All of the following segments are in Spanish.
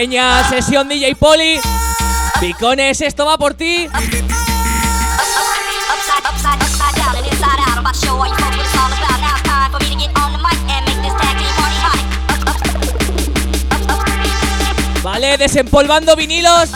Peña, sesión DJ Poli. Picones, esto va por ti. Vale, desempolvando vinilos.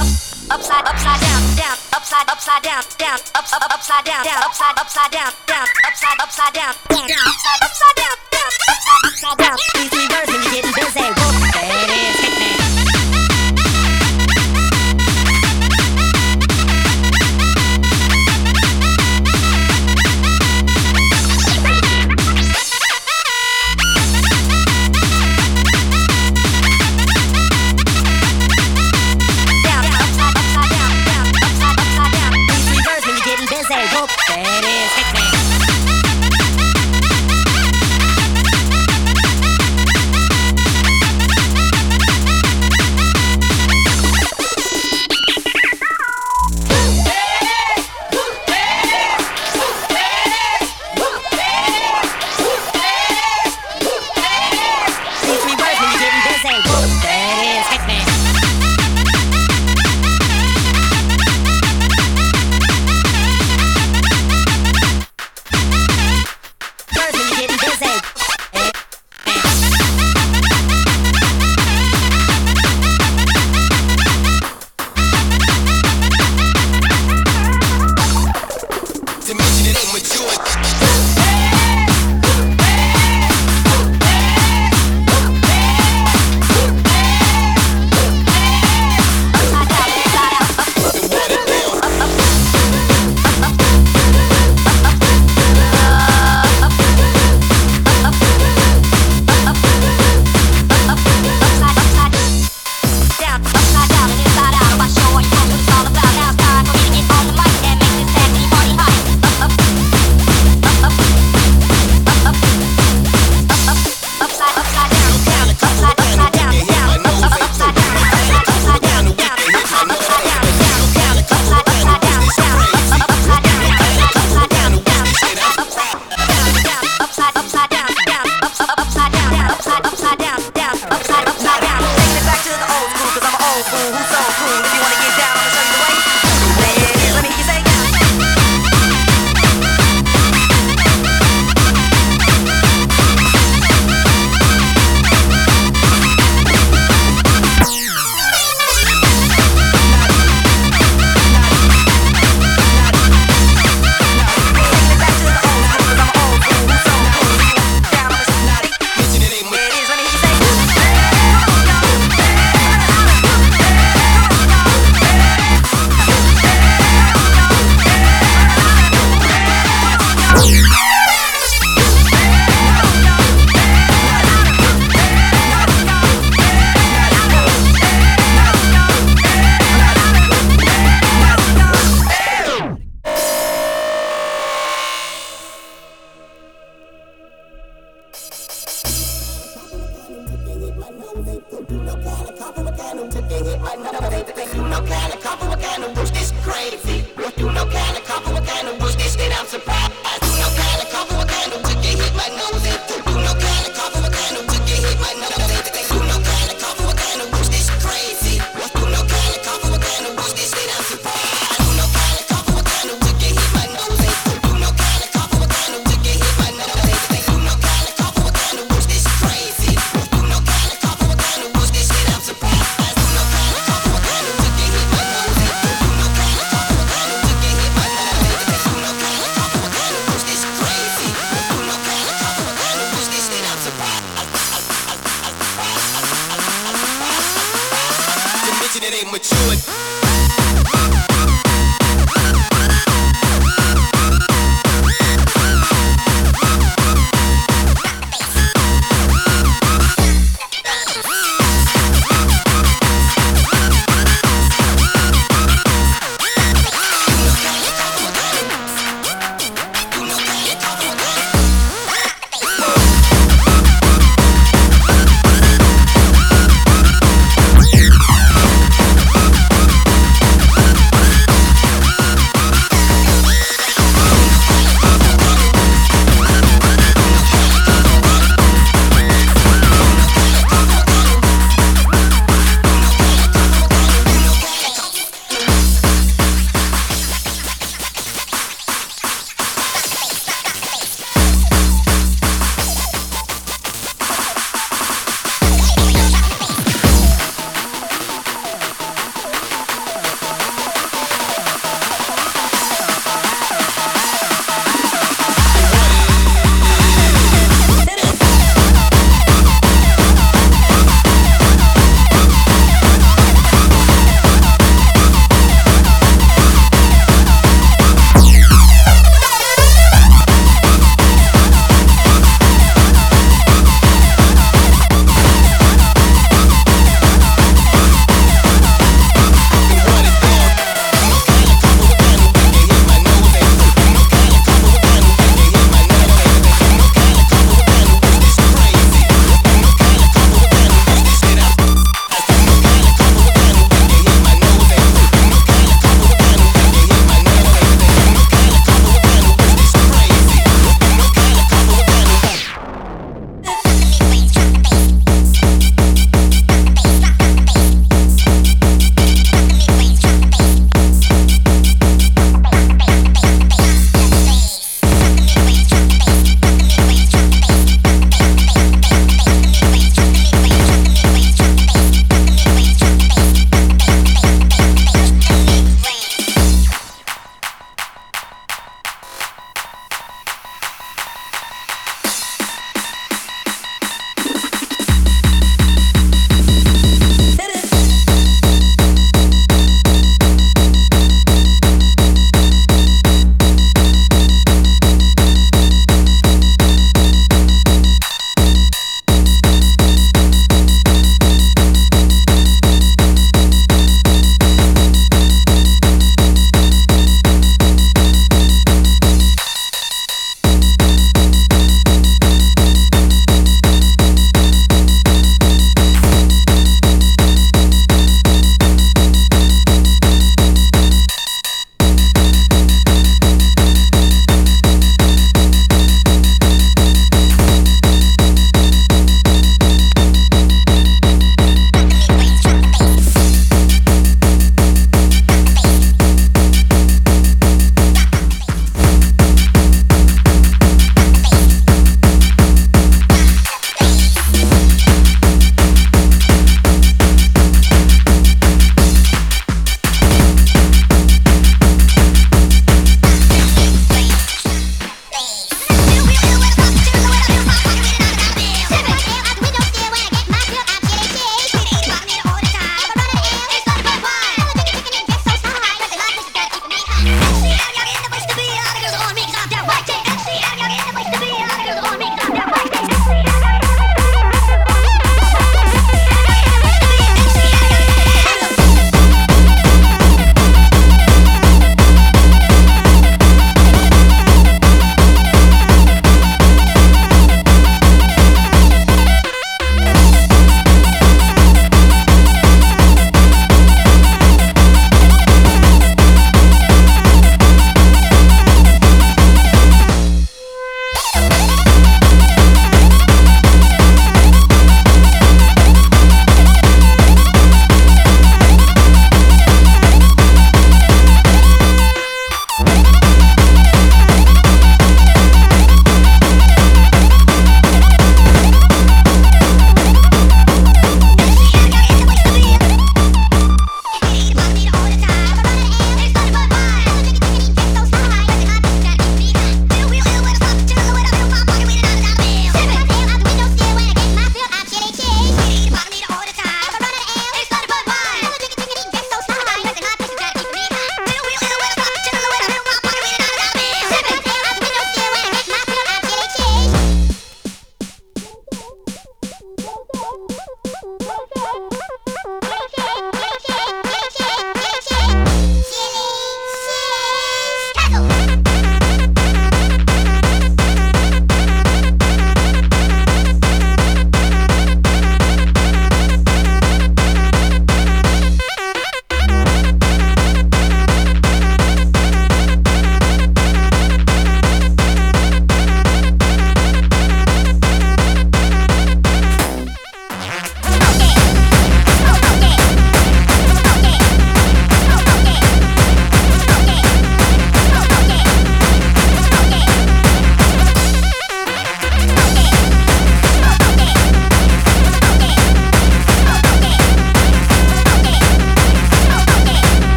upside, upside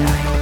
Everybody,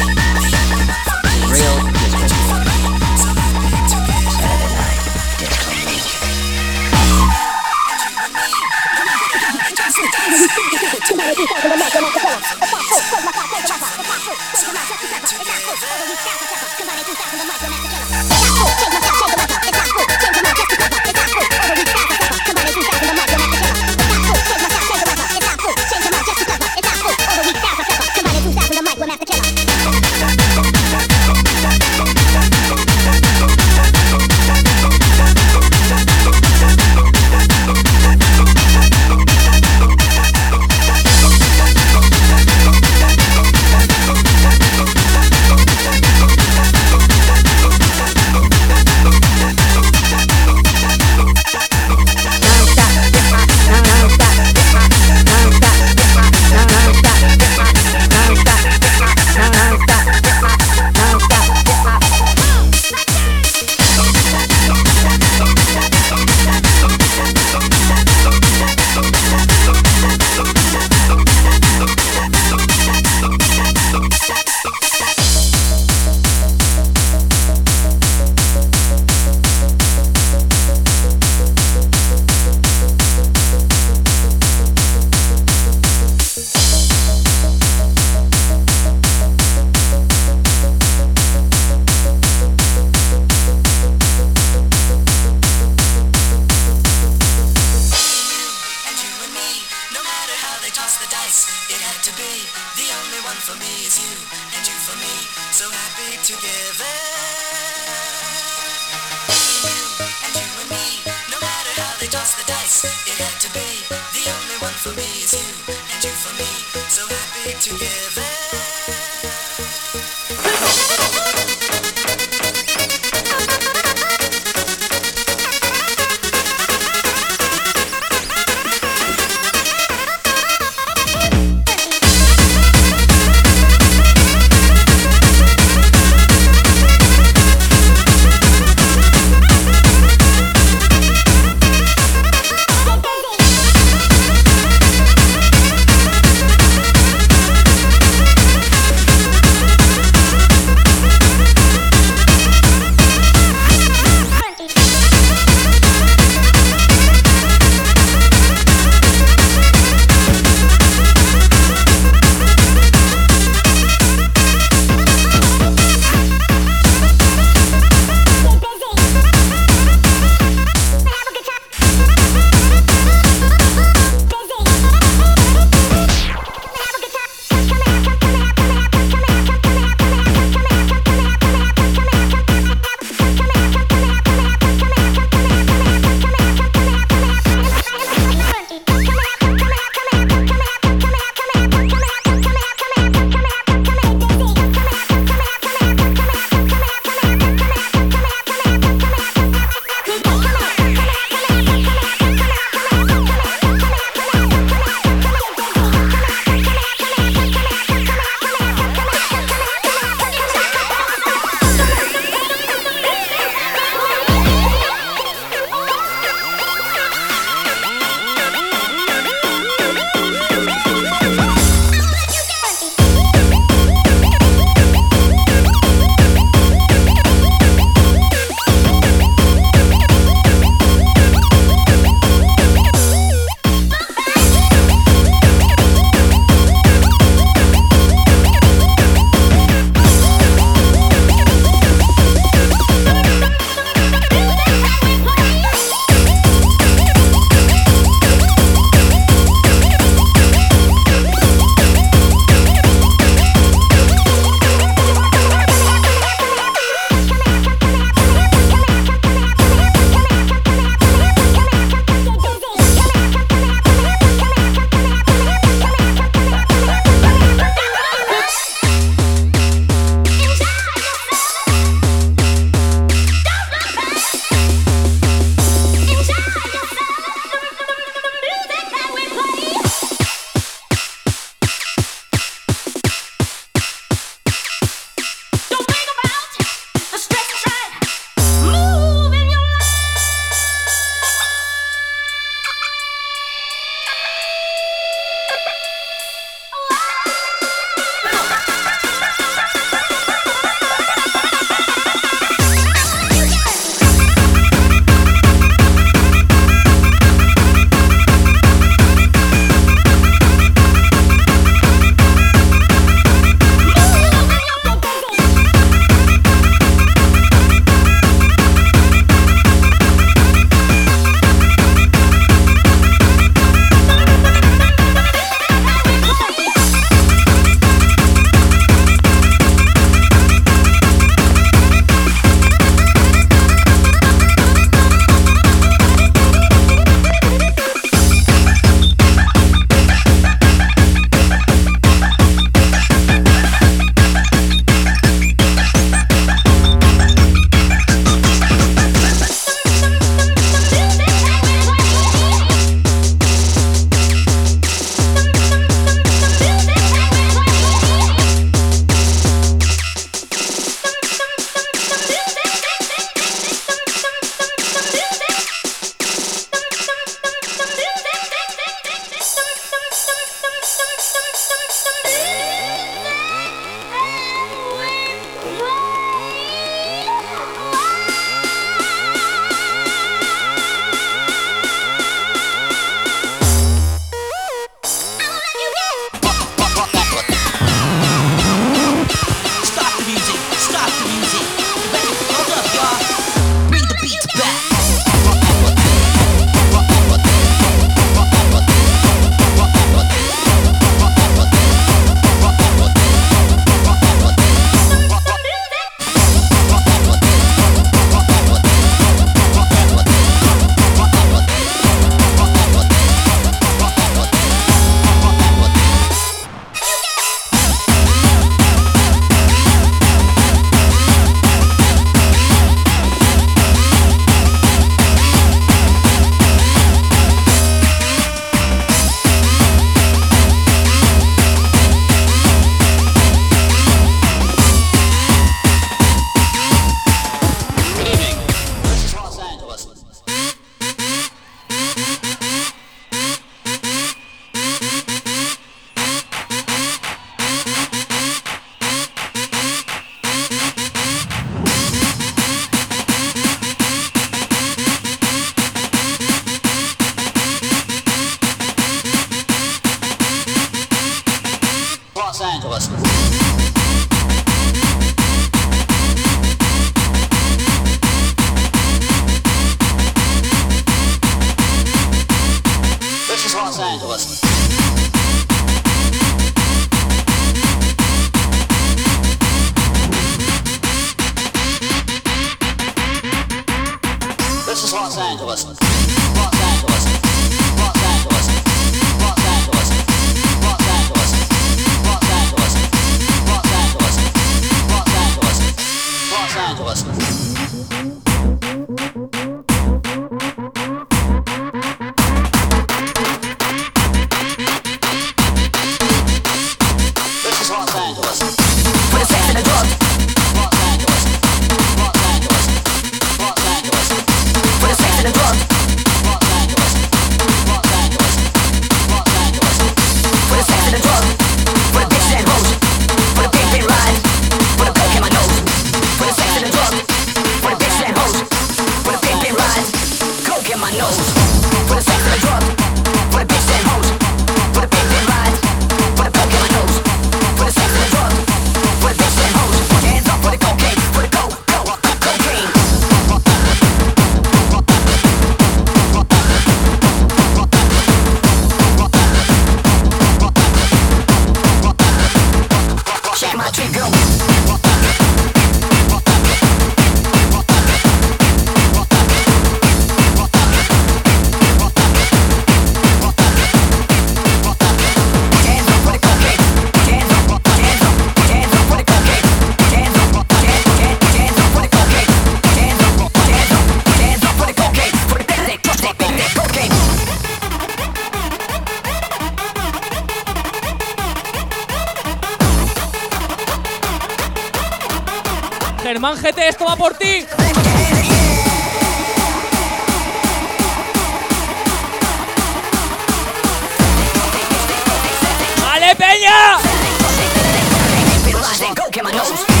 go get my nose.